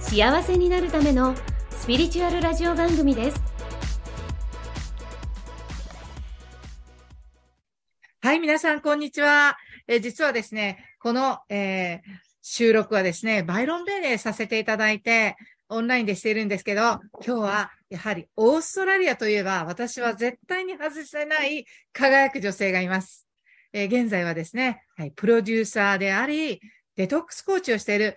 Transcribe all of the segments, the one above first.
幸せになるためのスピリチュアルラジオ番組ですはい、皆さん、こんにちは。え実はですね、この、えー収録はですね、バイロンベイでさせていただいて、オンラインでしているんですけど、今日は、やはり、オーストラリアといえば、私は絶対に外せない輝く女性がいます。えー現在はですね、はい、プロデューサーであり、デトックスコーチをしている、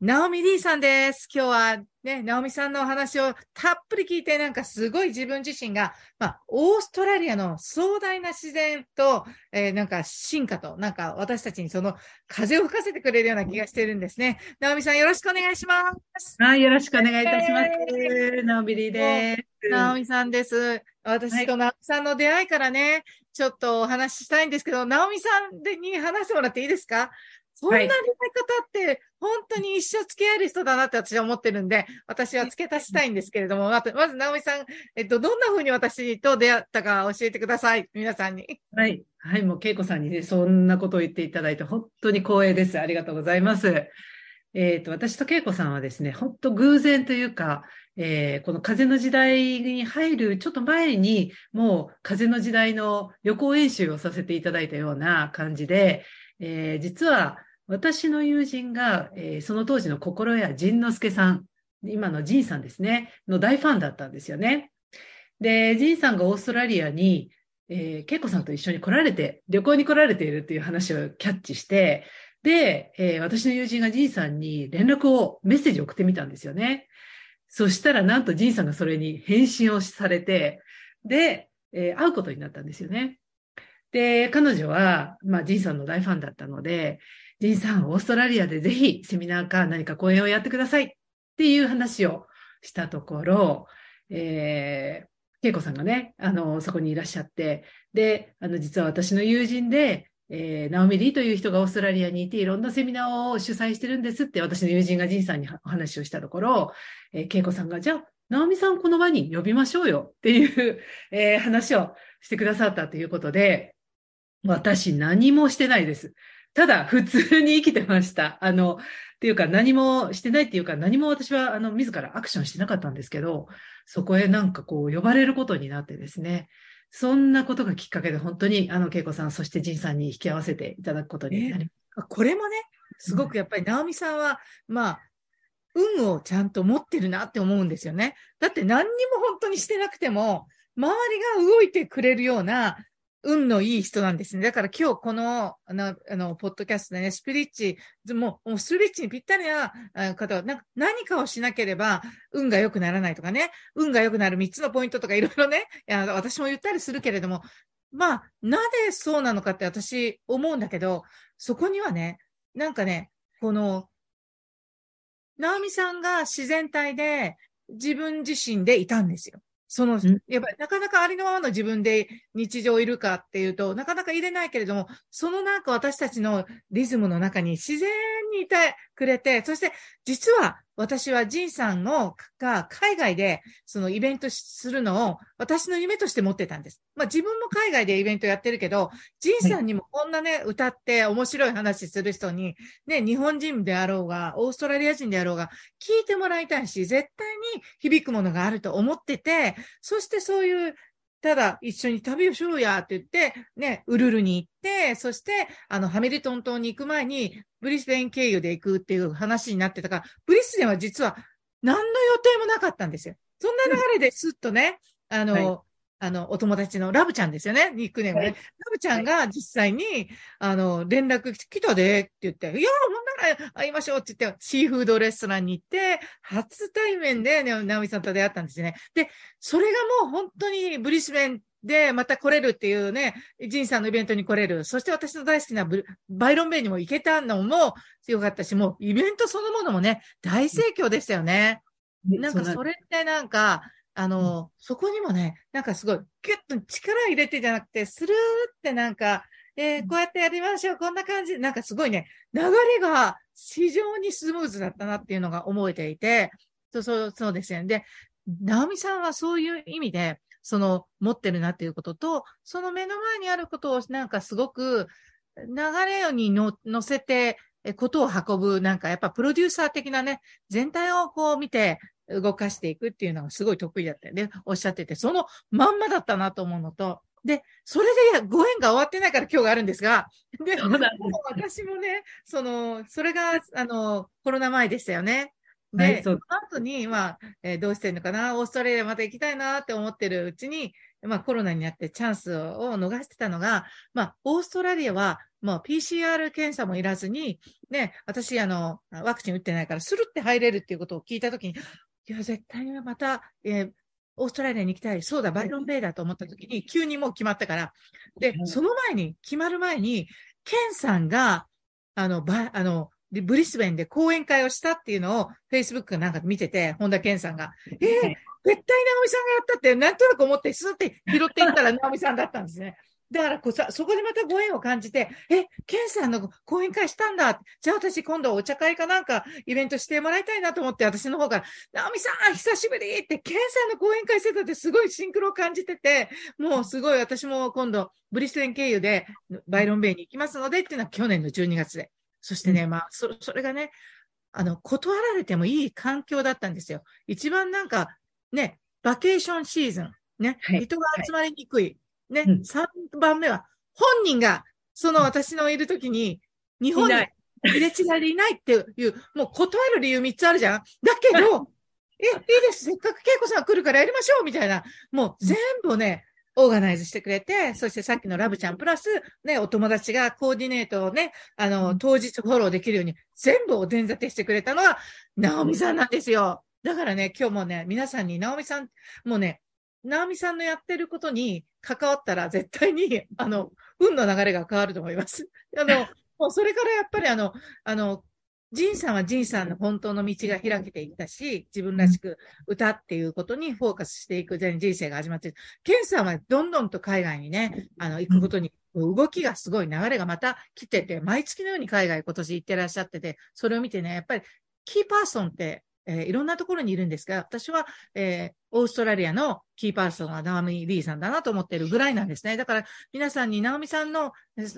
ナオミ D さんです。今日はね、ナオミさんのお話をたっぷり聞いて、なんかすごい自分自身が、まあ、オーストラリアの壮大な自然と、えーなんか進化と、なんか私たちにその風を吹かせてくれるような気がしてるんですね。ナオミさんよろしくお願いします。はい、よろしくお願いいたします。ナオビリーです。ナオミさんです。私とナオミさんの出会いからね、ちょっとお話ししたいんですけど、ナオミさんでに話してもらっていいですか？そんな出会い方って、本当に一生付き合える人だなって私は思ってるんで、私は付け足したいんですけれども、まず、まず、ナオミさん、えっと、どんな風に私と出会ったか教えてください。皆さんに。はい。はい、もう恵子さんにね、そんなことを言っていただいて、本当に光栄です。ありがとうございます。えっ、と、私と恵子さんはですね、本当偶然というか、えーこの風の時代に入るちょっと前に、もう風の時代の予行演習をさせていただいたような感じで、えー実は私の友人が、えーその当時の心谷仁之助さん、今の仁さんですね、の大ファンだったんですよね。で、仁さんがオーストラリアに、えー、恵子さんと一緒に来られて、旅行に来られているっていう話をキャッチして、で、えー私の友人が仁さんに連絡を、メッセージを送ってみたんですよね。そしたら、なんと仁さんがそれに返信をされて、で、えー会うことになったんですよね。で、彼女は、まあ、仁さんの大ファンだったので、仁さん、オーストラリアでぜひセミナーか何か講演をやってくださいっていう話をしたところ、えー、恵子さんがね、あの、そこにいらっしゃって、で、あの、実は私の友人で、えー、ナオミリーという人がオーストラリアにいて、いろんなセミナーを主催してるんですって、私の友人がジンさんにお話をしたところ、えー、恵子さんが、じゃあ、ナオミさんこの場に呼びましょうよっていう、えー話をしてくださったということで、私何もしてないです。ただ、普通に生きてました。あの、っていうか何もしてないっていうか何も私はあの自らアクションしてなかったんですけど、そこへなんかこう呼ばれることになってですね、そんなことがきっかけで本当にあの恵子さん、そして仁さんに引き合わせていただくことになりまこれもね、すごくやっぱり、ナオミさんは、まあ、運をちゃんと持ってるなって思うんですよね。だって何にも本当にしてなくても、周りが動いてくれるような運のいい人なんですね。だから今日この、あの、あの、ポッドキャストでね、スピリッチ、もう、もうスピリッチにぴったりな方は、なんか何かをしなければ運が良くならないとかね、運が良くなる3つのポイントとかいろいろね、私も言ったりするけれども、まあ、なぜそうなのかって私思うんだけど、そこにはね、なんかね、この、ナオミさんが自然体で自分自身でいたんですよ。そのん、やっぱりなかなかありのままの自分で日常いるかっていうと、なかなか入れないけれども、そのなんか私たちのリズムの中に自然にいてくれて、そして実は私はジンさんのが海外でそのイベントするのを私の夢として持ってたんです。まあ自分も海外でイベントやってるけど、ジンさんにもこんなね、歌って面白い話する人に、ね、日本人であろうが、オーストラリア人であろうが、聞いてもらいたいし、絶対に響くものがあると思ってて、そしてそういう、ただ一緒に旅をしようやって言って、ね、ウルルに行って、そして、あの、ハミルトン島に行く前に、ブリスベン経由で行くっていう話になってたから、ブリスベンは実は何の予定もなかったんですよ。そんな流れですっとね、あの、はいあの、お友達のラブちゃんですよね、ニックネームね。はいラブちゃんが実際に、あの、連絡来たでって言って、いや、ほんなら会いましょうって言って、シーフードレストランに行って、初対面で、ね、ナオミさんと出会ったんですよね。で、それがもう本当にブリスベンでまた来れるっていうね、ジンさんのイベントに来れる。そして私の大好きなブバイロンベイにも行けたのも強かったし、もうイベントそのものもね、大盛況でしたよね。なんかそれってなんか、あの、うん、そこにもね、なんかすごい、ギュッと力入れてじゃなくて、スルーってなんか、えー、こうやってやりましょう、こんな感じ。なんかすごいね、流れが非常にスムーズだったなっていうのが思えていて、そう、そう、そうですよね。で、直美さんはそういう意味で、その、持ってるなっていうことと、その目の前にあることをなんかすごく、流れにの乗せて、ことを運ぶ、なんかやっぱプロデューサー的なね、全体をこう見て動かしていくっていうのがすごい得意だったよね。おっしゃってて、そのまんまだったなと思うのと、で、それでご縁が終わってないから今日があるんですが、で、私もね、その、それが、あの、コロナ前でしたよね。で、はい、その後に、まあ、えー、どうしてんのかな、オーストラリアまた行きたいなって思ってるうちに、まあコロナになってチャンスを逃してたのが、まあ、オーストラリアは、もう PCR 検査もいらずに、ね、私、あの、ワクチン打ってないから、スルって入れるっていうことを聞いたときに、いや、絶対にまた、えー、オーストラリアに行きたい。そうだ、バイロンベイだと思った時に、急にもう決まったから。で、その前に、決まる前に、ケンさんが、あの、ば、あの、ブリスベンで講演会をしたっていうのを、Facebook なんか見てて、本田健さんが、えー、絶対直美さんがやったって、なんとなく思って、スーって拾っていったら直美さんだったんですね。だからこそ、そこでまたご縁を感じて、え、ケンさんの講演会したんだ。じゃあ私今度お茶会かなんかイベントしてもらいたいなと思って、私の方から、ナオミさん、久しぶりって、ケンさんの講演会してたってすごいシンクロを感じてて、もうすごい私も今度、ブリステン経由でバイロンベイに行きますのでっていうのは去年の12月で。そしてね、うん、まあ、そ、それがね、あの、断られてもいい環境だったんですよ。一番なんか、ね、バケーションシーズン、ね、はい、人が集まりにくい。ね、うん、3番目は、本人が、その私のいるときに、日本に入れ違いでいないっていう、もう断る理由3つあるじゃんだけど、え、いいです。せっかく恵子さん来るからやりましょうみたいな。もう全部ね、オーガナイズしてくれて、そしてさっきのラブちゃんプラス、ね、お友達がコーディネートをね、あの、当日フォローできるように、全部お膳立てしてくれたのは、ナオミさんなんですよ。だからね、今日もね、皆さんにナオミさん、もうね、ナオミさんのやってることに関わったら絶対に、あの、運の流れが変わると思います。あの、もうそれからやっぱりあの、あの、ジンさんはジンさんの本当の道が開けていったし、自分らしく歌っていうことにフォーカスしていく全人生が始まって。ケンさんはどんどんと海外にね、あの、行くことに、動きがすごい流れがまた来てて、毎月のように海外今年行ってらっしゃってて、それを見てね、やっぱりキーパーソンってえー、いろんなところにいるんですが、私は、えー、オーストラリアのキーパーソンはナオミ・リーさんだなと思ってるぐらいなんですね。だから皆さんにナオミさんの、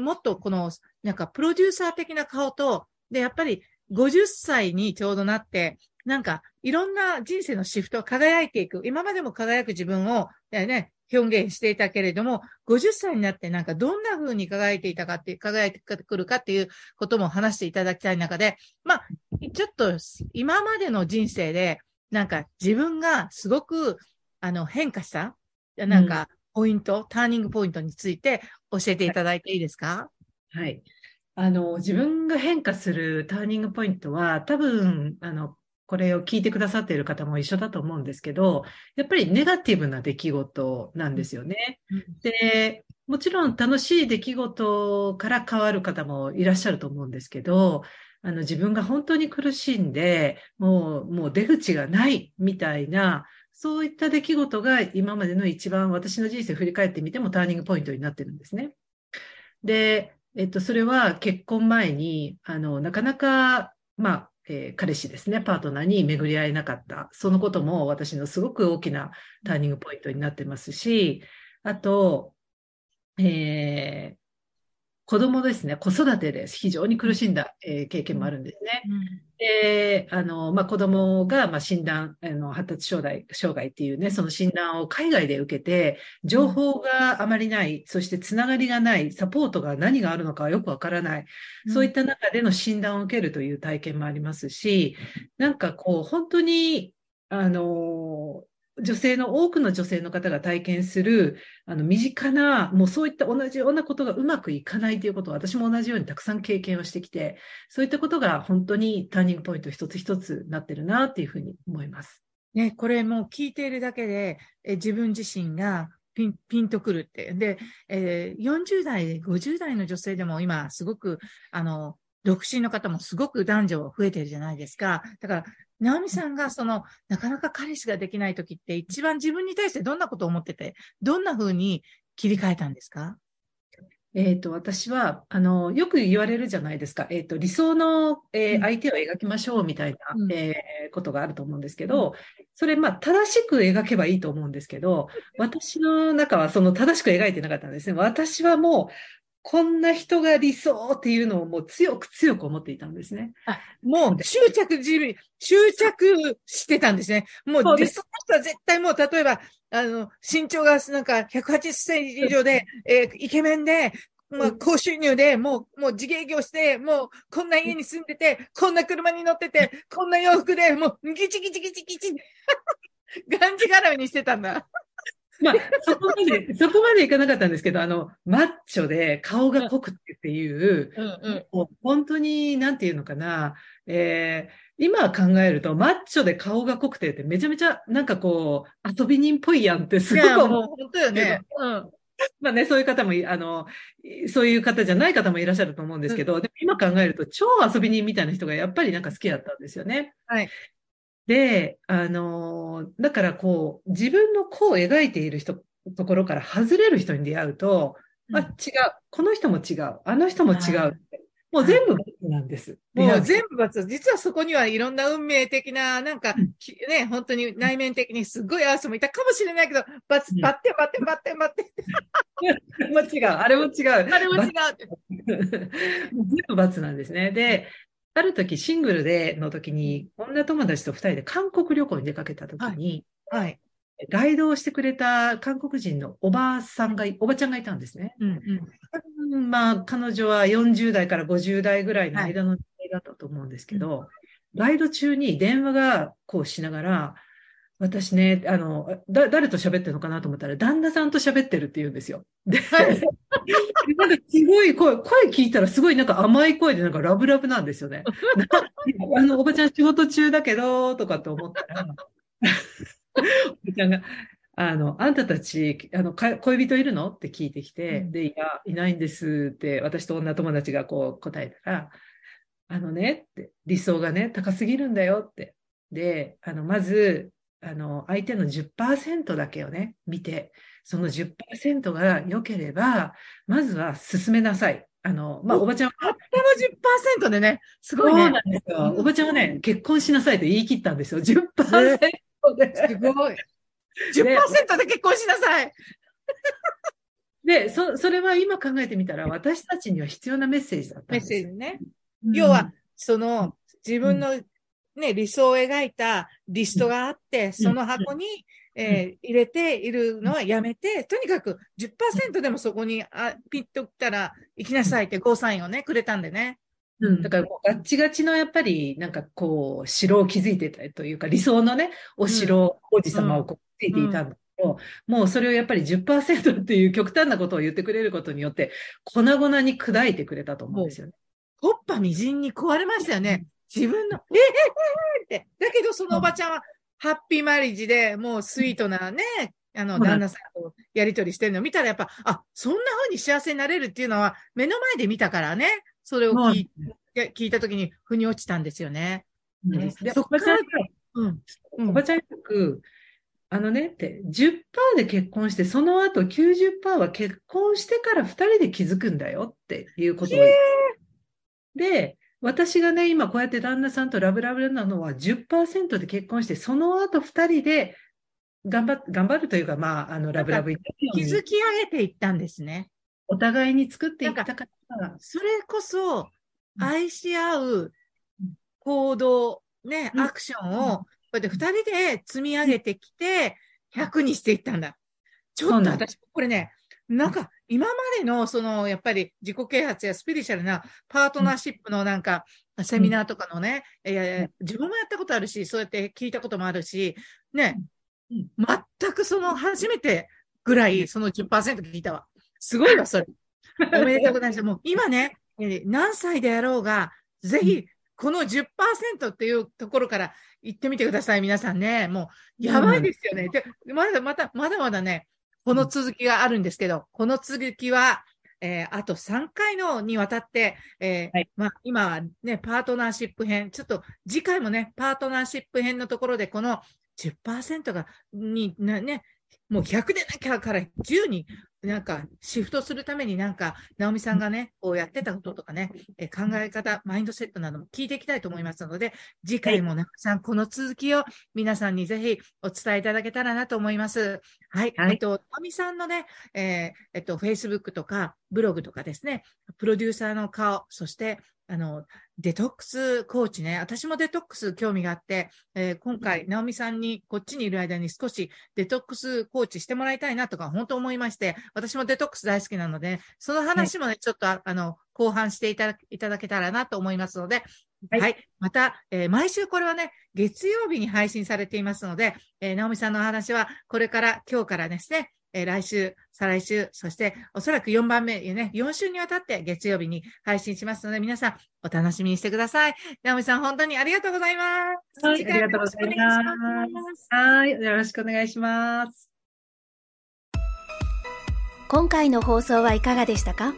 もっとこの、なんかプロデューサー的な顔と、で、やっぱり50歳にちょうどなって、なんかいろんな人生のシフト輝いていく。今までも輝く自分を、ね、表現していたけれども、50歳になってなんかどんな風に輝いていたかって、輝いてくるかっていうことも話していただきたい中で、まあ、ちょっと今までの人生で、なんか自分がすごく、あの、変化した、なんか、ポイント、うん、ターニングポイントについて教えていただいていいですか？はい。あの、自分が変化するターニングポイントは、多分、あの、これを聞いてくださっている方も一緒だと思うんですけど、やっぱりネガティブな出来事なんですよね。で、もちろん楽しい出来事から変わる方もいらっしゃると思うんですけど、あの自分が本当に苦しんで、もう、もう出口がないみたいな、そういった出来事が今までの一番私の人生を振り返ってみてもターニングポイントになってるんですね。で、えっと、それは結婚前に、あの、なかなか、まあ、えー、彼氏ですね、パートナーに巡り合えなかった。そのことも私のすごく大きなターニングポイントになってますし、あと、えー、子供ですね、子育てです。非常に苦しんだ、えー、経験もあるんですね。うん、で、あの、まあ、子供が、まあ、診断、あの、発達障害、障害っていうね、その診断を海外で受けて、情報があまりない、そしてつながりがない、サポートが何があるのかよくわからない、そういった中での診断を受けるという体験もありますし、なんかこう、本当に、あの、女性の、多くの女性の方が体験する、あの、身近な、もうそういった同じようなことがうまくいかないということを私も同じようにたくさん経験をしてきて、そういったことが本当にターニングポイント一つ一つなってるなっていうふうに思います。ね、これもう聞いているだけで、え自分自身がピンピンとくるって。で、えー、40代、50代の女性でも今すごく、あの、独身の方もすごく男女増えてるじゃないですか。だから、直美さんがその、なかなか彼氏ができない時って一番自分に対してどんなことを思ってて、どんな風に切り替えたんですか？えっ、と、私は、あの、よく言われるじゃないですか。えっ、と、理想の、えーうん相手を描きましょうみたいな、うんえーことがあると思うんですけど、それ、まあ、正しく描けばいいと思うんですけど、私の中はその正しく描いてなかったんですね。私はもう、こんな人が理想っていうのをもう強く強く思っていたんですね。もう執着自身、執着してたんですね。もそう理想の人は絶対もう、例えば、あの、身長がなんか180センチ以上で、えーイケメンで、まあ、高収入で、もう、もう自営業して、もう、こんな家に住んでて、こんな車に乗ってて、こんな洋服で、もう、ギチギチギチギチ。がんじがらめにしてたんだ。まあ、そこまで、そこまでいかなかったんですけど、あの、マッチョで顔が濃くてっていう、うんうん。もう本当に、なんていうのかな、えー今考えると、マッチョで顔が濃くてってめちゃめちゃ、なんかこう、遊び人っぽいやんってすごく思う。本当よね。うん。まあね、そういう方もい、あの、そういう方じゃない方もいらっしゃると思うんですけど、でも今考えると、超遊び人みたいな人がやっぱりなんか好きだったんですよね。はい。で、あの、だからこう、自分のこう描いている人、ところから外れる人に出会うと、あ、違う。この人も違う。あの人も違はうって。もう全部別なんです。もう部全部罰。実はそこにはいろんな運命的な、なんかうん、きね、本当に内面的にすごい合わせもいたかもしれないけど、バツ、うんバッテンバッテンバッテンバッテン。も違う。あれも違う。あれも違うって。全部罰なんですね。で、ある時シングルでの時に、女友達と二人で韓国旅行に出かけた時に、はい。ガイドをしてくれた韓国人のおばあさんがい、おばちゃんがいたんですね。うんうん。うんまあ、彼女は40代から50代ぐらいの間の年齢だったと思うんですけど、ガイド中に電話がこうしながら、私ね、あの、だ、誰と喋ってるのかなと思ったら、旦那さんと喋ってるって言うんですよ。で、なんかすごい声、声聞いたらすごいなんか甘い声でなんかラブラブなんですよね。なあの、おばちゃん仕事中だけど、とかって思ったら、おばちゃんが、あの、あんたたち、あの、か恋人いるのって聞いてきて、うんで、いや、いないんですって、私と女友達がこう答えたら、あのね、って、理想がね、高すぎるんだよって。で、あの、まず、あの、相手の10%だけをね、見て、その10%が良ければ、まずは進めなさい。あの、まあ、おおばちゃんは、たったの10%でね、すごいねそうな。んですよ。おばちゃんはね、結婚しなさいと言い切ったんですよ。10%で。すごい。10%で結婚しなさい。で、そ、それは今考えてみたら、私たちには必要なメッセージだったんメッですよ。セージね。うん要は、その、自分のね、理想を描いたリストがあって、その箱に、えー入れているのはやめて、とにかく10%でもそこにあピッと来たら行きなさいってゴーサインをね、くれたんでね。うん、だからガッチガチのやっぱり、なんかこう、城を築いてたというか、理想のね、お城、王子様をこう築いていたんだけど、もうそれをやっぱり10%っていう極端なことを言ってくれることによって、粉々に砕いてくれたと思うんですよね。コッパみじんに壊れましたよね。自分の、ええええって。だけどそのおばちゃんは、ハッピーマリッジで、もうスイートなね、あの、旦那さんとやりとりしてるのを見たらやっぱ、あ、そんな風に幸せになれるっていうのは、目の前で見たからね、それを聞いて聞いたときに、腑に落ちたんですよね。うんでそっからおばちゃんうん。うんおばちゃんよく、あのねって、10%で結婚して、その後90%は結婚してから2人で気づくんだよっていうことを言って。で、私がね、今こうやって旦那さんとラブラブなのは10%で結婚して、その後2人で頑張っ、頑張るというか、まあ、あの、ラブラブに。築き上げていったんですね。お互いに作っていったから、それこそ、うん。愛し合ううん。行動、ね、うん。アクションを、こうやって二人で積み上げてきて、100にしていったんだ。ちょっと私、これね、なんか、今までの、その、やっぱり自己啓発やスピリチュアルなパートナーシップのなんか、セミナーとかのね、いやいや自分もやったことあるし、そうやって聞いたこともあるし、ね、うん全くその初めてぐらい、その10%聞いたわ。すごいわ、それ。おめでとうございます。もう今ね、えー何歳であろうが、ぜひ、この10%っていうところから行ってみてください、皆さんね。もう、やばいですよね。で、まだまた、まだまだね、この続きがあるんですけど、この続きはえーあと3回のにわたって、えーはい。まあ、今はね、パートナーシップ編、ちょっと次回もね、パートナーシップ編のところで、この10%が、に、なね、もう100でなきゃから10になんかシフトするためになんか、直美さんがね、こうやってたこととかね、えー考え方、マインドセットなども聞いていきたいと思いますので、次回も直美さん、この続きを皆さんにぜひお伝えいただけたらなと思います。はい。はいえっと、直美さんのね、えーえっと、Facebook とかブログとかですね、プロデューサーの顔、そして、あの、デトックスコーチね、私もデトックス興味があって、えー今回、直美さんにこっちにいる間に少しデトックスコーチしてもらいたいなとか、本当思いまして、私もデトックス大好きなので、その話もね、ちょっとああの、後半していただいただけたらなと思いますので、は、はい。いまた、えー毎週これはね、月曜日に配信されていますので、えー、直美さんのお話は、これから、今日からですね、えー来週、再来週、そして、おそらく4番目、ね、4週にわたって月曜日に配信しますので、皆さん、お楽しみにしてください。直美さん、本当にありがとうございます。はい次回もよろしくお願いしありがとうございます。はい。よろしくお願いします。今回の放送はいかがでしたか？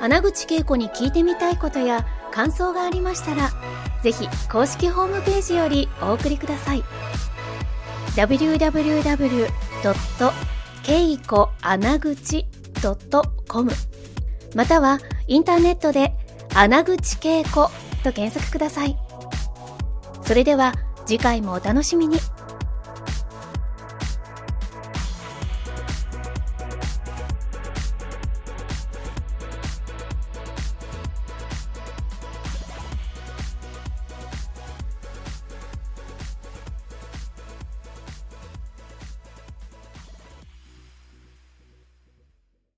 穴口恵子に聞いてみたいことや感想がありましたら、ぜひ公式ホームページよりお送りください。www.keikoanaguchi.com またはインターネットで穴口恵子と検索ください。それでは次回もお楽しみに。